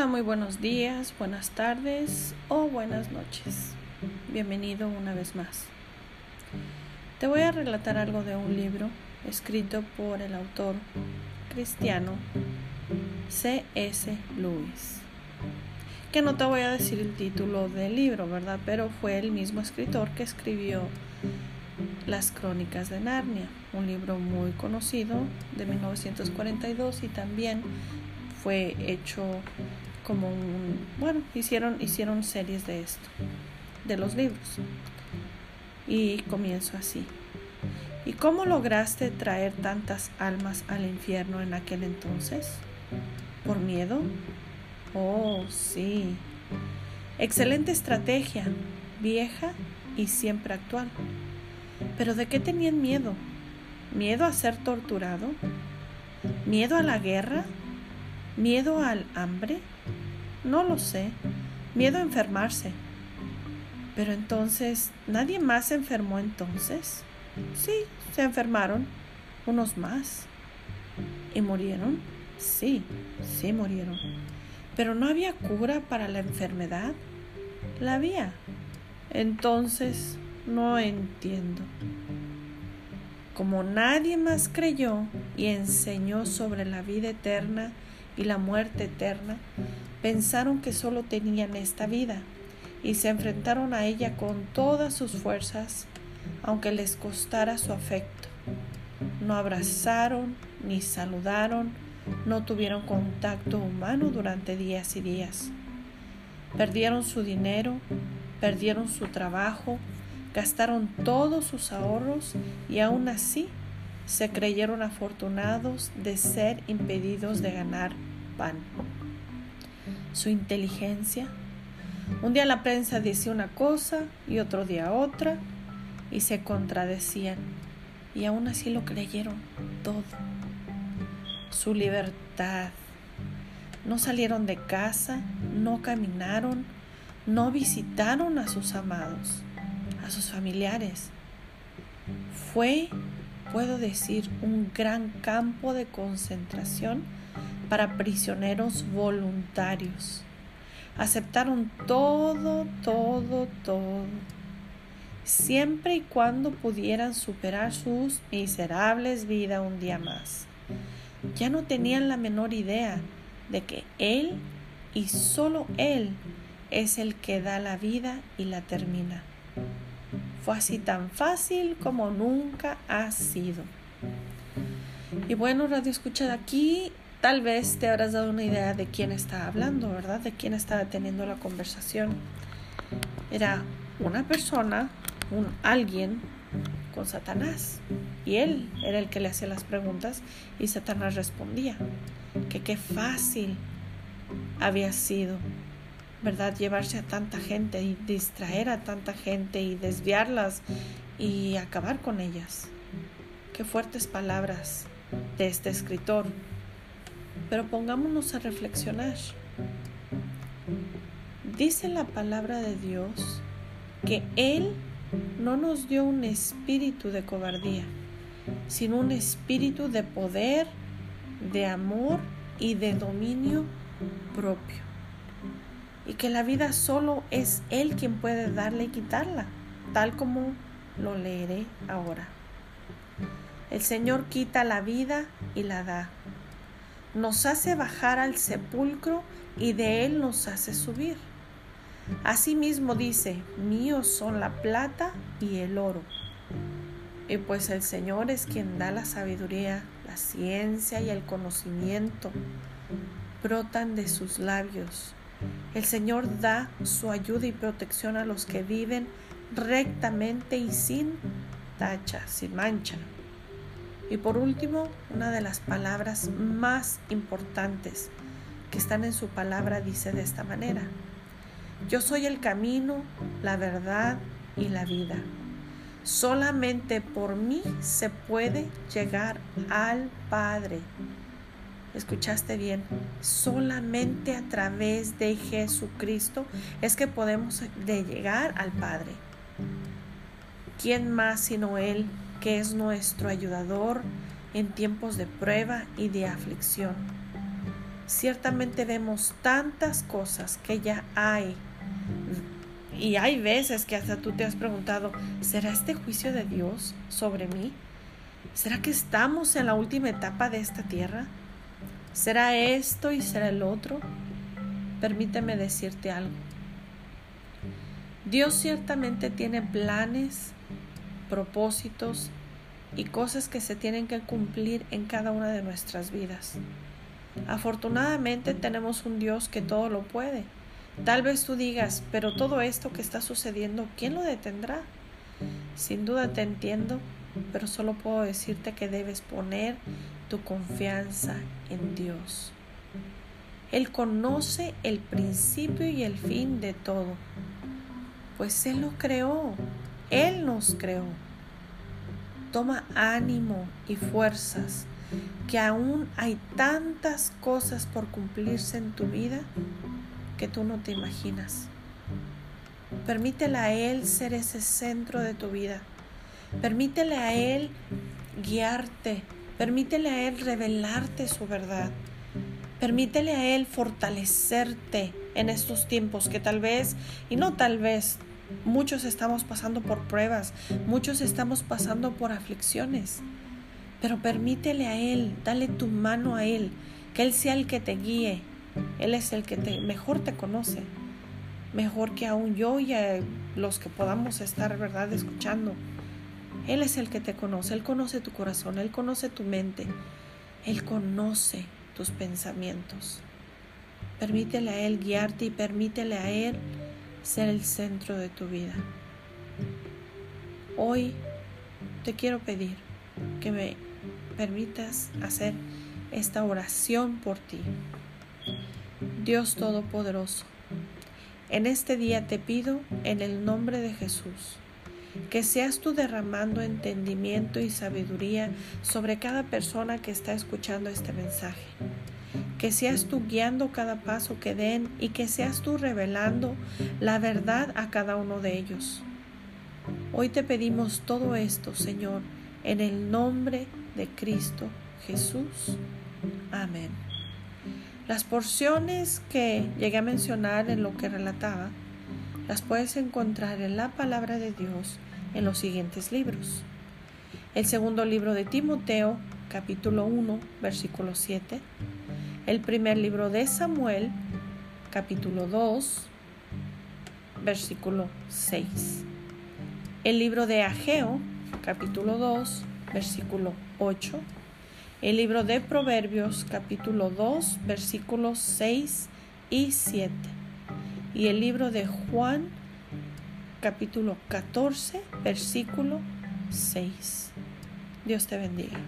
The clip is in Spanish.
Hola, muy buenos días, buenas tardes o buenas noches. Bienvenido una vez más. Te voy a relatar algo de un libro escrito por el autor cristiano C.S. Lewis. Que no te voy a decir el título del libro, ¿verdad? Pero fue el mismo escritor que escribió Las Crónicas de Narnia, un libro muy conocido de 1942 y también fue hecho como un, bueno, hicieron, hicieron series de esto, de los libros. Y comienzo así. ¿Y cómo lograste traer tantas almas al infierno en aquel entonces? ¿Por miedo? Oh, sí. Excelente estrategia, vieja y siempre actual. Pero ¿de qué tenían miedo? ¿Miedo a ser torturado? ¿Miedo a la guerra? ¿Miedo al hambre? No lo sé. Miedo a enfermarse. Pero entonces, ¿nadie más se enfermó entonces? Sí, se enfermaron. Unos más. ¿Y murieron? Sí, sí murieron. Pero no había cura para la enfermedad. La había. Entonces, no entiendo. Como nadie más creyó y enseñó sobre la vida eterna, y la muerte eterna, pensaron que solo tenían esta vida y se enfrentaron a ella con todas sus fuerzas, aunque les costara su afecto. No abrazaron ni saludaron, no tuvieron contacto humano durante días y días. Perdieron su dinero, perdieron su trabajo, gastaron todos sus ahorros y aún así se creyeron afortunados de ser impedidos de ganar pan. Su inteligencia. Un día la prensa decía una cosa y otro día otra y se contradecían y aún así lo creyeron todo. Su libertad. No salieron de casa, no caminaron, no visitaron a sus amados, a sus familiares. Fue puedo decir, un gran campo de concentración para prisioneros voluntarios. Aceptaron todo, todo, todo, siempre y cuando pudieran superar sus miserables vidas un día más. Ya no tenían la menor idea de que Él y solo Él es el que da la vida y la termina. Fue así tan fácil como nunca ha sido. Y bueno, Radio Escucha de aquí, tal vez te habrás dado una idea de quién estaba hablando, ¿verdad? De quién estaba teniendo la conversación. Era una persona, un alguien con Satanás. Y él era el que le hacía las preguntas y Satanás respondía. Que qué fácil había sido ¿verdad? Llevarse a tanta gente y distraer a tanta gente y desviarlas y acabar con ellas. Qué fuertes palabras de este escritor. Pero pongámonos a reflexionar. Dice la palabra de Dios que Él no nos dio un espíritu de cobardía, sino un espíritu de poder, de amor y de dominio propio y que la vida solo es Él quien puede darle y quitarla, tal como lo leeré ahora. El Señor quita la vida y la da. Nos hace bajar al sepulcro y de Él nos hace subir. Asimismo dice, míos son la plata y el oro. Y pues el Señor es quien da la sabiduría, la ciencia y el conocimiento. Brotan de sus labios el Señor da su ayuda y protección a los que viven rectamente y sin tacha, sin mancha. Y por último, una de las palabras más importantes que están en su palabra dice de esta manera, yo soy el camino, la verdad y la vida. Solamente por mí se puede llegar al Padre. Escuchaste bien, solamente a través de Jesucristo es que podemos llegar al Padre. ¿Quién más sino Él, que es nuestro ayudador en tiempos de prueba y de aflicción? ciertamente vemos tantas cosas que ya hay. Y hay veces que hasta tú te has preguntado, ¿será este juicio de Dios sobre mí? ¿Será que estamos en la última etapa de esta tierra? ¿Será esto y será el otro? Permíteme decirte algo. Dios ciertamente tiene planes, propósitos y cosas que se tienen que cumplir en cada una de nuestras vidas. Afortunadamente tenemos un Dios que todo lo puede. Tal vez tú digas, pero todo esto que está sucediendo, ¿quién lo detendrá? Sin duda te entiendo, pero solo puedo decirte que debes poner tu confianza en Dios. Él conoce el principio y el fin de todo, pues Él lo creó, Él nos creó. Toma ánimo y fuerzas, que aún hay tantas cosas por cumplirse en tu vida que tú no te imaginas. Permítele a Él ser ese centro de tu vida. Permítele a Él guiarte. Permítele a Él revelarte su verdad. Permítele a Él fortalecerte en estos tiempos que tal vez, y no tal vez, muchos estamos pasando por pruebas, muchos estamos pasando por aflicciones. Pero permítele a Él, dale tu mano a Él, que Él sea el que te guíe. Él es el que te, mejor te conoce, mejor que aún yo y los que podamos estar, ¿verdad?, escuchando. Él es el que te conoce, Él conoce tu corazón, Él conoce tu mente, Él conoce tus pensamientos. Permítele a Él guiarte y permítele a Él ser el centro de tu vida. Hoy te quiero pedir que me permitas hacer esta oración por ti. Dios Todopoderoso, en este día te pido en el nombre de Jesús que seas tú derramando entendimiento y sabiduría sobre cada persona que está escuchando este mensaje. Que seas tú guiando cada paso que den y que seas tú revelando la verdad a cada uno de ellos. Hoy te pedimos todo esto, Señor, en el nombre de Cristo Jesús. Amén. Las porciones que llegué a mencionar en lo que relataba las puedes encontrar en la palabra de Dios en los siguientes libros. El segundo libro de Timoteo, capítulo 1, versículo 7. El primer libro de Samuel, capítulo 2, versículo 6. El libro de Ageo, capítulo 2, versículo 8. El libro de Proverbios, capítulo 2, versículos 6 y 7 y el libro de Juan capítulo 14 versículo 6. Dios te bendiga.